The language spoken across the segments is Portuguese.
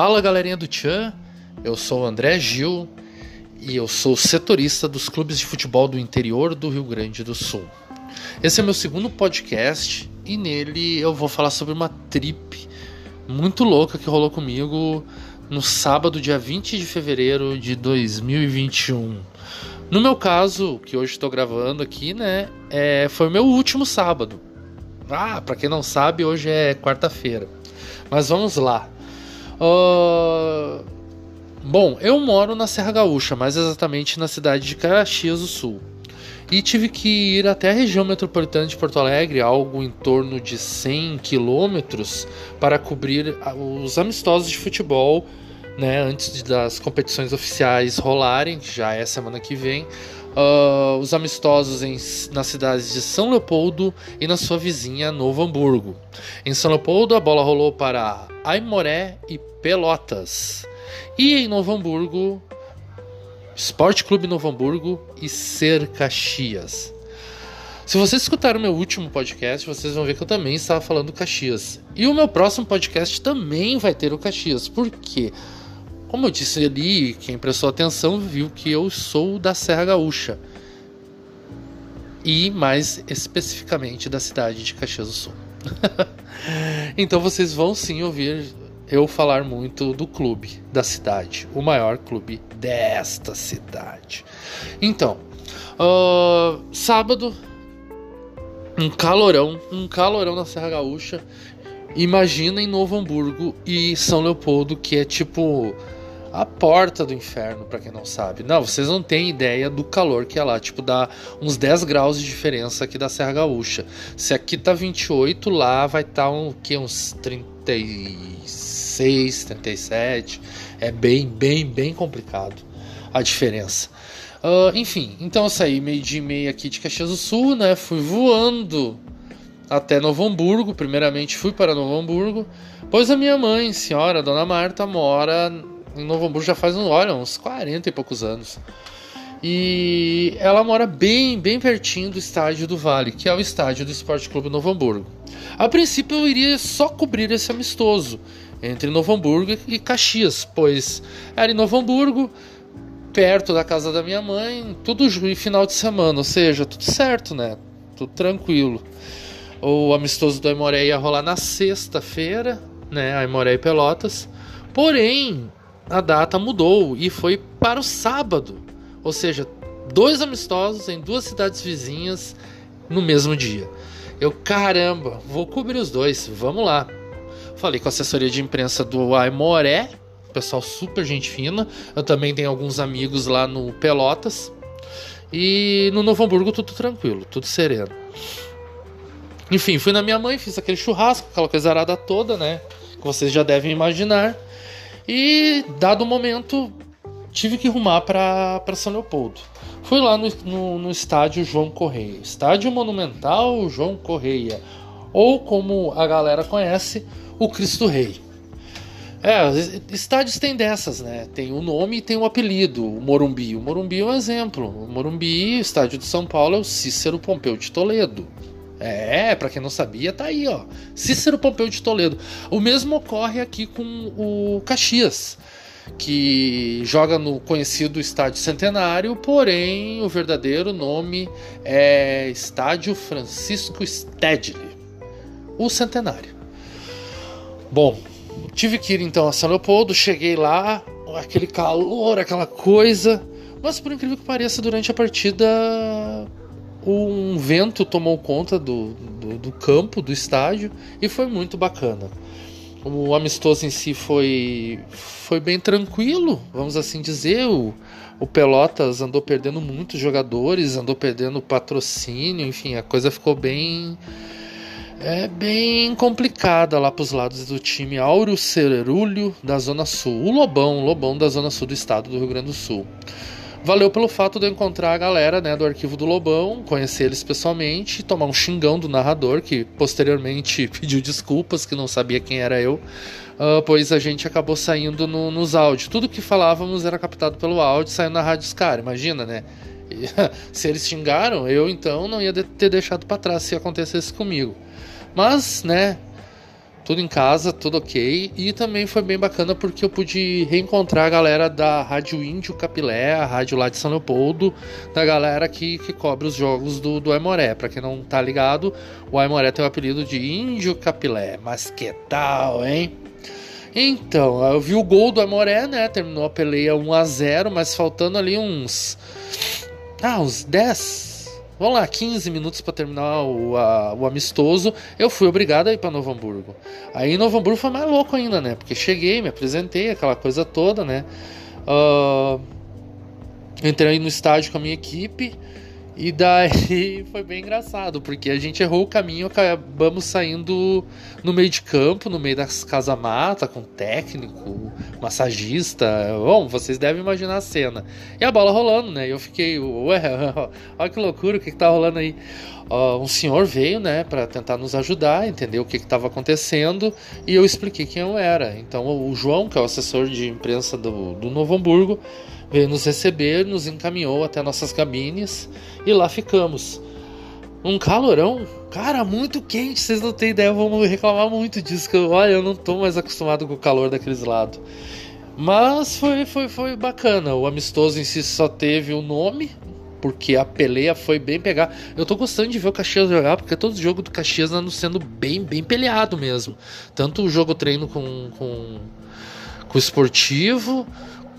Fala galerinha do Tchan, eu sou o André Gil e eu sou setorista dos clubes de futebol do interior do Rio Grande do Sul. Esse é meu segundo podcast e nele eu vou falar sobre uma trip muito louca que rolou comigo no sábado, dia 20 de fevereiro de 2021. No meu caso, que hoje estou gravando aqui, né, é, foi o meu último sábado. Ah, para quem não sabe, hoje é quarta-feira. Mas vamos lá. Uh... Bom, eu moro na Serra Gaúcha, mais exatamente na cidade de Caxias do Sul. E tive que ir até a região metropolitana de Porto Alegre, algo em torno de 100 quilômetros, para cobrir os amistosos de futebol, né, antes das competições oficiais rolarem, que já é semana que vem. Uh, os amistosos em, nas cidades de São Leopoldo e na sua vizinha Novo Hamburgo. Em São Leopoldo, a bola rolou para Aimoré e Pelotas. E em Novo Hamburgo, Esporte Clube Novo Hamburgo e Ser Caxias. Se vocês escutaram meu último podcast, vocês vão ver que eu também estava falando Caxias. E o meu próximo podcast também vai ter o Caxias. Por quê? Como eu disse ali, quem prestou atenção viu que eu sou da Serra Gaúcha. E mais especificamente da cidade de Caxias do Sul. então vocês vão sim ouvir eu falar muito do clube da cidade, o maior clube desta cidade. Então, uh, sábado, um calorão, um calorão na Serra Gaúcha. Imagina em Novo Hamburgo e São Leopoldo, que é tipo a porta do inferno, para quem não sabe. Não, vocês não têm ideia do calor que é lá. Tipo, dá uns 10 graus de diferença aqui da Serra Gaúcha. Se aqui tá 28, lá vai estar tá um, que, uns 36, 37. É bem, bem, bem complicado a diferença. Uh, enfim, então eu saí meio dia e meia aqui de Caxias do Sul, né? Fui voando até Novo Hamburgo. Primeiramente fui para Novo Hamburgo, pois a minha mãe, senhora Dona Marta, mora Novo Hamburgo já faz, olha, uns 40 e poucos anos. E ela mora bem, bem pertinho do estádio do Vale, que é o estádio do Esporte Clube Novo Hamburgo. A princípio eu iria só cobrir esse amistoso entre Novo Hamburgo e Caxias, pois era em Novo Hamburgo, perto da casa da minha mãe, tudo final de semana, ou seja, tudo certo, né? Tudo tranquilo. O amistoso do Aimoré ia rolar na sexta-feira, né? Aimoré e Pelotas. Porém, a data mudou e foi para o sábado. Ou seja, dois amistosos em duas cidades vizinhas no mesmo dia. Eu, caramba, vou cobrir os dois, vamos lá. Falei com a assessoria de imprensa do Aimoré, pessoal super gente fina. Eu também tenho alguns amigos lá no Pelotas. E no Novo Hamburgo tudo tranquilo, tudo sereno. Enfim, fui na minha mãe, fiz aquele churrasco, aquela coisa arada toda, né? Que vocês já devem imaginar. E, dado o momento, tive que rumar para São Leopoldo. Fui lá no, no, no, estádio João Correia, estádio monumental João Correia, ou como a galera conhece, o Cristo Rei. É, estádios tem dessas, né? Tem o nome e tem o apelido, o Morumbi. O Morumbi é um exemplo. O Morumbi, estádio de São Paulo, é o Cícero Pompeu de Toledo. É, para quem não sabia, tá aí, ó. Cícero Pompeu de Toledo. O mesmo ocorre aqui com o Caxias, que joga no conhecido Estádio Centenário, porém o verdadeiro nome é Estádio Francisco Stedley, o Centenário. Bom, tive que ir então a São Leopoldo, cheguei lá, aquele calor, aquela coisa, mas por incrível que pareça, durante a partida um vento tomou conta do, do, do, campo, do estádio, e foi muito bacana. O amistoso em si foi, foi bem tranquilo, vamos assim dizer. O, o Pelotas andou perdendo muitos jogadores, andou perdendo patrocínio, enfim, a coisa ficou bem. É bem complicada lá para os lados do time Áureo Cerulho da Zona Sul. O Lobão, o Lobão da Zona Sul do estado do Rio Grande do Sul. Valeu pelo fato de eu encontrar a galera né, do arquivo do Lobão, conhecer eles pessoalmente, tomar um xingão do narrador, que posteriormente pediu desculpas, que não sabia quem era eu, uh, pois a gente acabou saindo no, nos áudios. Tudo que falávamos era captado pelo áudio, saiu na rádio Scar, imagina, né? Se eles xingaram, eu então não ia ter deixado para trás se acontecesse comigo. Mas, né, tudo em casa, tudo ok. E também foi bem bacana porque eu pude reencontrar a galera da Rádio Índio Capilé, a rádio lá de São Leopoldo, da galera que, que cobre os jogos do, do Aimoré. Pra quem não tá ligado, o Aimoré tem o apelido de Índio Capilé. Mas que tal, hein? Então, eu vi o gol do Amoré, né? Terminou a peleia 1 a 0 mas faltando ali uns. Ah, uns 10. Vamos lá, 15 minutos para terminar o, a, o amistoso. Eu fui obrigado a ir para Novo Hamburgo. Aí Novo Hamburgo foi mais louco ainda, né? Porque cheguei, me apresentei, aquela coisa toda, né? Uh, entrei no estádio com a minha equipe. E daí foi bem engraçado, porque a gente errou o caminho, acabamos saindo no meio de campo, no meio das casa-mata, com técnico, massagista. Bom, vocês devem imaginar a cena. E a bola rolando, né? E eu fiquei, ué, olha que loucura, o que, que tá rolando aí? Uh, um senhor veio, né, para tentar nos ajudar, entender o que estava acontecendo, e eu expliquei quem eu era. Então, o João, que é o assessor de imprensa do, do Novo Hamburgo, veio nos receber, nos encaminhou até nossas cabines e lá ficamos. Um calorão, cara, muito quente, vocês não têm ideia, vamos reclamar muito disso, que eu, olha, eu não tô mais acostumado com o calor daqueles lados. Mas foi, foi, foi bacana, o amistoso em si só teve o nome, porque a peleia foi bem pegar. Eu tô gostando de ver o Caxias jogar, porque todo jogo do Caxias anda sendo bem, bem peleado mesmo. Tanto o jogo treino com, com, com o esportivo,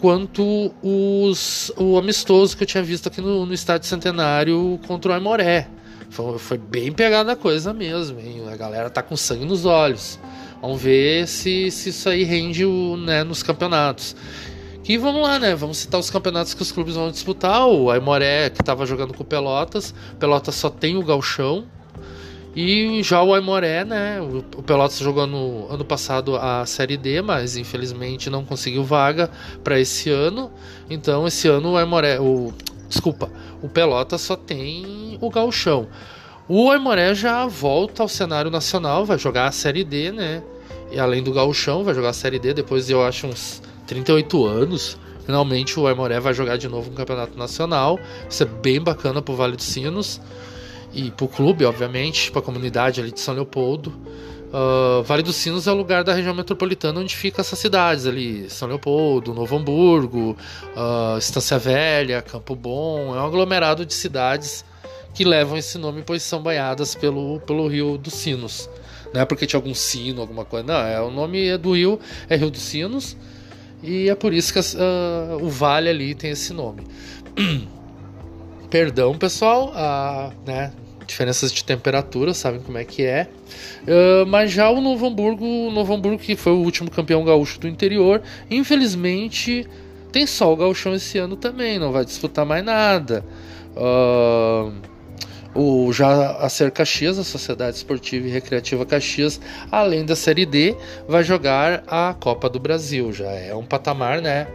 quanto os, o amistoso que eu tinha visto aqui no, no estádio Centenário contra o Aimoré. Foi, foi bem pegada a coisa mesmo, hein? a galera tá com sangue nos olhos. Vamos ver se, se isso aí rende o, né, nos campeonatos. E vamos lá, né? Vamos citar os campeonatos que os clubes vão disputar. O Aimoré, que estava jogando com o Pelotas. Pelotas só tem o Galchão. E já o Aimoré, né? O Pelotas jogou no ano passado a Série D, mas infelizmente não conseguiu vaga para esse ano. Então esse ano o Aimoré, o desculpa, o Pelotas só tem o Galchão. O Aimoré já volta ao cenário nacional, vai jogar a Série D, né? E além do Galchão, vai jogar a Série D depois de eu acho uns 38 anos. Finalmente o Aimoré vai jogar de novo no Campeonato Nacional. Isso é bem bacana pro Vale dos Sinos e para o clube, obviamente, para a comunidade ali de São Leopoldo. Uh, vale dos Sinos é o lugar da região metropolitana onde fica essas cidades ali, São Leopoldo, Novo Hamburgo, uh, Estância Velha, Campo Bom, é um aglomerado de cidades que levam esse nome pois são banhadas pelo, pelo Rio dos Sinos. Não é porque tinha algum sino, alguma coisa, não, é, o nome é do rio é Rio dos Sinos e é por isso que uh, o vale ali tem esse nome. Perdão, pessoal, né, diferenças de temperatura, sabem como é que é. Uh, mas já o Novo Hamburgo, o Novo Hamburgo, que foi o último campeão gaúcho do interior, infelizmente tem só o gauchão esse ano também, não vai disputar mais nada. Uh, o, já a Ser Caxias, a Sociedade Esportiva e Recreativa Caxias, além da Série D, vai jogar a Copa do Brasil. Já é um patamar, né?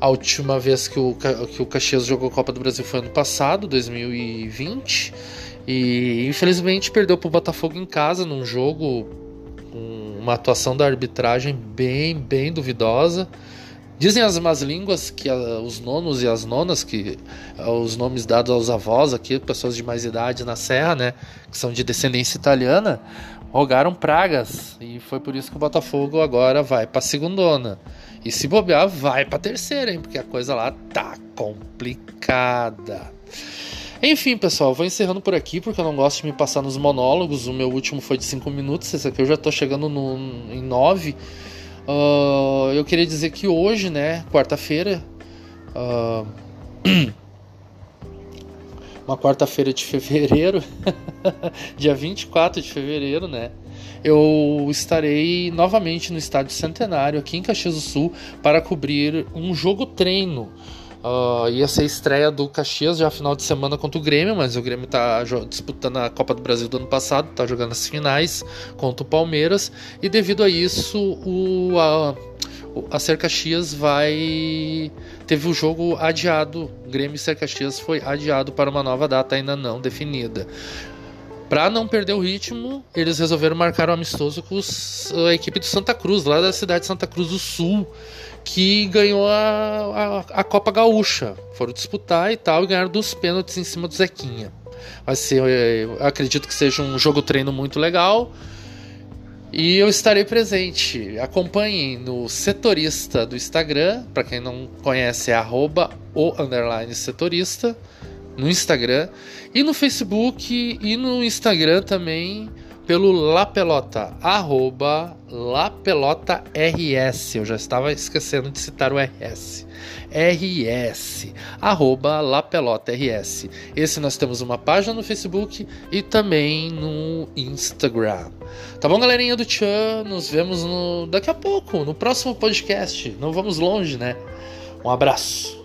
A última vez que o, que o Caxias jogou Copa do Brasil foi ano passado, 2020. E infelizmente perdeu para o Botafogo em casa num jogo uma atuação da arbitragem bem, bem duvidosa. Dizem as más línguas que os nonos e as nonas, que os nomes dados aos avós aqui, pessoas de mais idade na Serra, né, que são de descendência italiana, rogaram pragas e foi por isso que o Botafogo agora vai para a segundona. E se bobear, vai para a terceira, hein, porque a coisa lá tá complicada. Enfim, pessoal, vou encerrando por aqui porque eu não gosto de me passar nos monólogos. O meu último foi de 5 minutos, esse aqui eu já tô chegando no, em 9. Uh, eu queria dizer que hoje, né, quarta-feira, uh, uma quarta-feira de fevereiro, dia 24 de fevereiro, né? Eu estarei novamente no Estádio Centenário, aqui em Caxias do Sul, para cobrir um jogo treino Uh, ia ser estreia do Caxias já final de semana contra o Grêmio, mas o Grêmio está disputando a Copa do Brasil do ano passado, está jogando as finais contra o Palmeiras, e devido a isso o, a, a Ser Caxias vai. Teve o jogo adiado. Grêmio e Ser Caxias foi adiado para uma nova data ainda não definida. Para não perder o ritmo, eles resolveram marcar um amistoso com os, a equipe do Santa Cruz, lá da cidade de Santa Cruz do Sul que ganhou a, a, a, Copa Gaúcha. Foram disputar e tal e ganharam dos pênaltis em cima do Zequinha. Ser, acredito que seja um jogo treino muito legal. E eu estarei presente. Acompanhem no setorista do Instagram. Para quem não conhece, é arroba o setorista no Instagram. E no Facebook e no Instagram também pelo La Pelota, arroba La Pelota RS. Eu já estava esquecendo de citar o RS. RS, arroba La Pelota RS. Esse nós temos uma página no Facebook e também no Instagram. Tá bom, galerinha do Tchan? Nos vemos no... daqui a pouco, no próximo podcast. Não vamos longe, né? Um abraço.